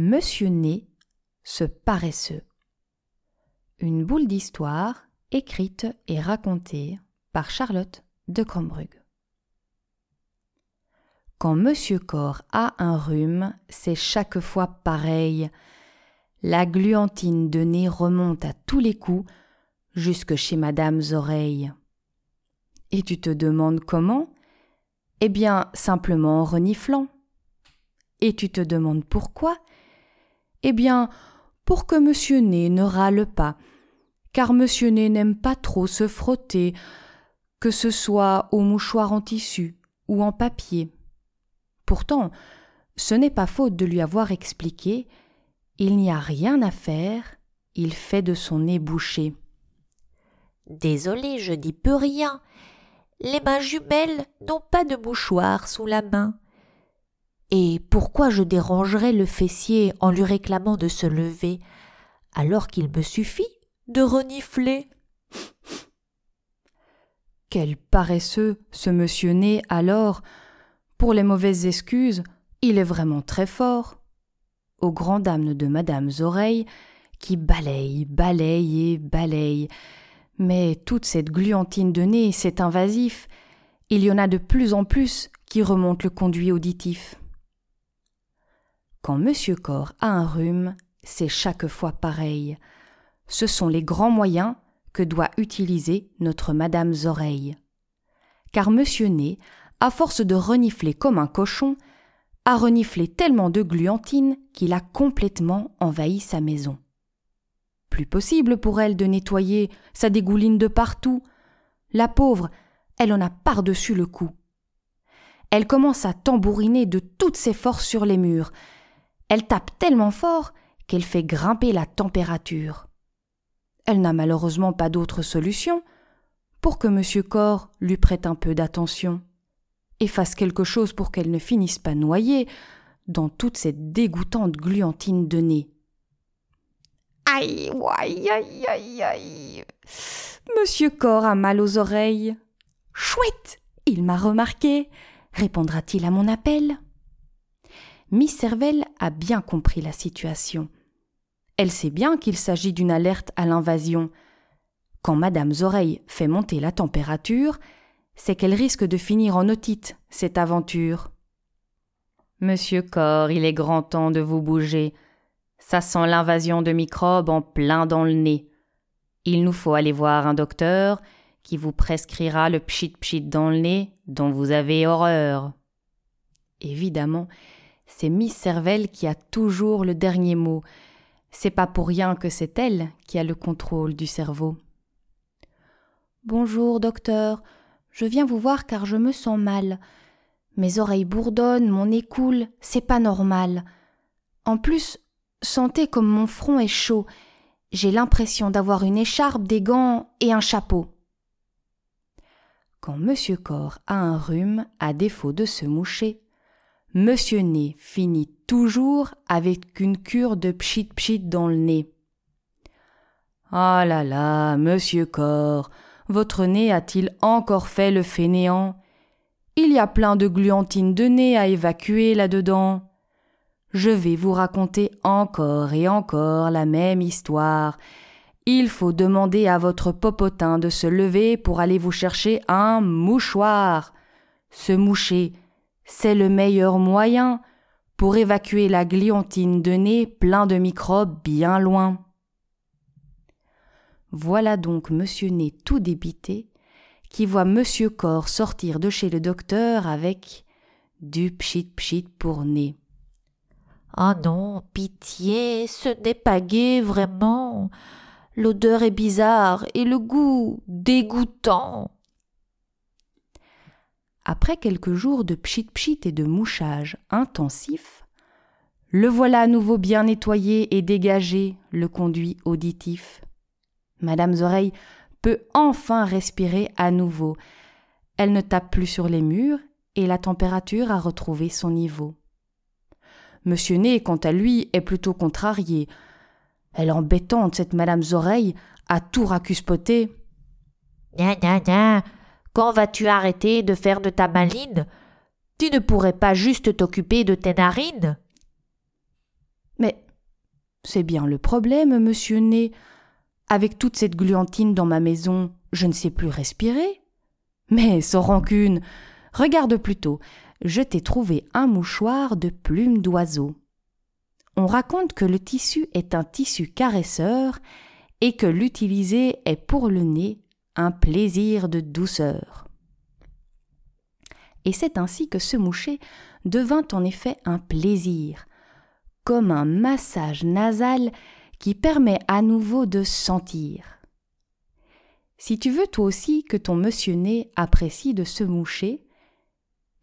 Monsieur Né, ce paresseux. Une boule d'histoire écrite et racontée par Charlotte de Crombrug. Quand Monsieur Corps a un rhume, c'est chaque fois pareil. La gluantine de nez remonte à tous les coups jusque chez Madame's oreilles. Et tu te demandes comment? Eh bien, simplement en reniflant. Et tu te demandes pourquoi? Eh bien, pour que Monsieur Nez ne râle pas, car Monsieur Nez n'aime pas trop se frotter, que ce soit au mouchoir en tissu ou en papier. Pourtant, ce n'est pas faute de lui avoir expliqué il n'y a rien à faire, il fait de son nez bouché. Désolé, je dis peu rien. Les mains jumelles n'ont pas de mouchoir sous la main. Et pourquoi je dérangerais le fessier en lui réclamant de se lever, alors qu'il me suffit de renifler? Quel paresseux ce monsieur né alors Pour les mauvaises excuses, il est vraiment très fort. Aux grandes dames de Madame's oreilles, qui balaye, balaye et balaye, mais toute cette gluantine de nez, c'est invasif. Il y en a de plus en plus qui remontent le conduit auditif. Quand Monsieur Corps a un rhume, c'est chaque fois pareil. Ce sont les grands moyens que doit utiliser notre Madame's oreille. Car Monsieur Nez, à force de renifler comme un cochon, a reniflé tellement de gluantine qu'il a complètement envahi sa maison. Plus possible pour elle de nettoyer, ça dégouline de partout. La pauvre, elle en a par-dessus le cou. Elle commence à tambouriner de toutes ses forces sur les murs. Elle tape tellement fort qu'elle fait grimper la température. Elle n'a malheureusement pas d'autre solution pour que M. Corps lui prête un peu d'attention et fasse quelque chose pour qu'elle ne finisse pas noyée dans toute cette dégoûtante gluantine de nez. Aïe, aïe, aïe, aïe, aïe. Monsieur Corps a mal aux oreilles. Chouette, il m'a remarqué. Répondra-t-il à mon appel Miss Servelle a bien compris la situation. Elle sait bien qu'il s'agit d'une alerte à l'invasion. Quand Madame's oreille fait monter la température, c'est qu'elle risque de finir en otite, cette aventure. Monsieur Corps, il est grand temps de vous bouger. Ça sent l'invasion de microbes en plein dans le nez. Il nous faut aller voir un docteur qui vous prescrira le pchit pchit dans le nez dont vous avez horreur. Évidemment, c'est Miss Cervelle qui a toujours le dernier mot. C'est pas pour rien que c'est elle qui a le contrôle du cerveau. Bonjour, docteur. Je viens vous voir car je me sens mal. Mes oreilles bourdonnent, mon nez coule, c'est pas normal. En plus, Sentez comme mon front est chaud. J'ai l'impression d'avoir une écharpe, des gants et un chapeau. Quand Monsieur Corps a un rhume, à défaut de se moucher, Monsieur Nez finit toujours avec une cure de pchit pchit dans le nez. Ah là là, Monsieur Corps, votre nez a-t-il encore fait le fainéant? Il y a plein de gluantine de nez à évacuer là-dedans je vais vous raconter encore et encore la même histoire. Il faut demander à votre popotin de se lever pour aller vous chercher un mouchoir. Se moucher, c'est le meilleur moyen pour évacuer la gliantine de nez plein de microbes bien loin. Voilà donc monsieur Nez tout débité qui voit monsieur Corps sortir de chez le docteur avec du pchit pchit pour nez. Ah non, pitié, ce n'est pas gai vraiment. L'odeur est bizarre et le goût dégoûtant. Après quelques jours de pchit-pchit et de mouchage intensif, le voilà à nouveau bien nettoyé et dégagé, le conduit auditif. Madame's oreille peut enfin respirer à nouveau. Elle ne tape plus sur les murs et la température a retrouvé son niveau. Monsieur Nez, quant à lui, est plutôt contrarié. Elle embêtante, cette Madame's oreille, à tout racuspoter. Nya, nya, Quand vas-tu arrêter de faire de ta maline? Tu ne pourrais pas juste t'occuper de tes narines? Mais c'est bien le problème, monsieur Nez. Avec toute cette gluantine dans ma maison, je ne sais plus respirer. Mais sans rancune, regarde plutôt, je t'ai trouvé un mouchoir de plumes d'oiseau. On raconte que le tissu est un tissu caresseur et que l'utiliser est pour le nez un plaisir de douceur. Et c'est ainsi que se moucher devint en effet un plaisir, comme un massage nasal qui permet à nouveau de sentir. Si tu veux toi aussi que ton monsieur nez apprécie de se moucher,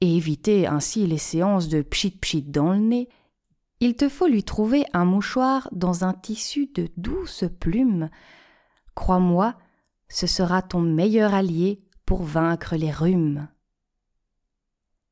et éviter ainsi les séances de pchit pchit dans le nez, il te faut lui trouver un mouchoir dans un tissu de douces plumes. Crois-moi, ce sera ton meilleur allié pour vaincre les rhumes.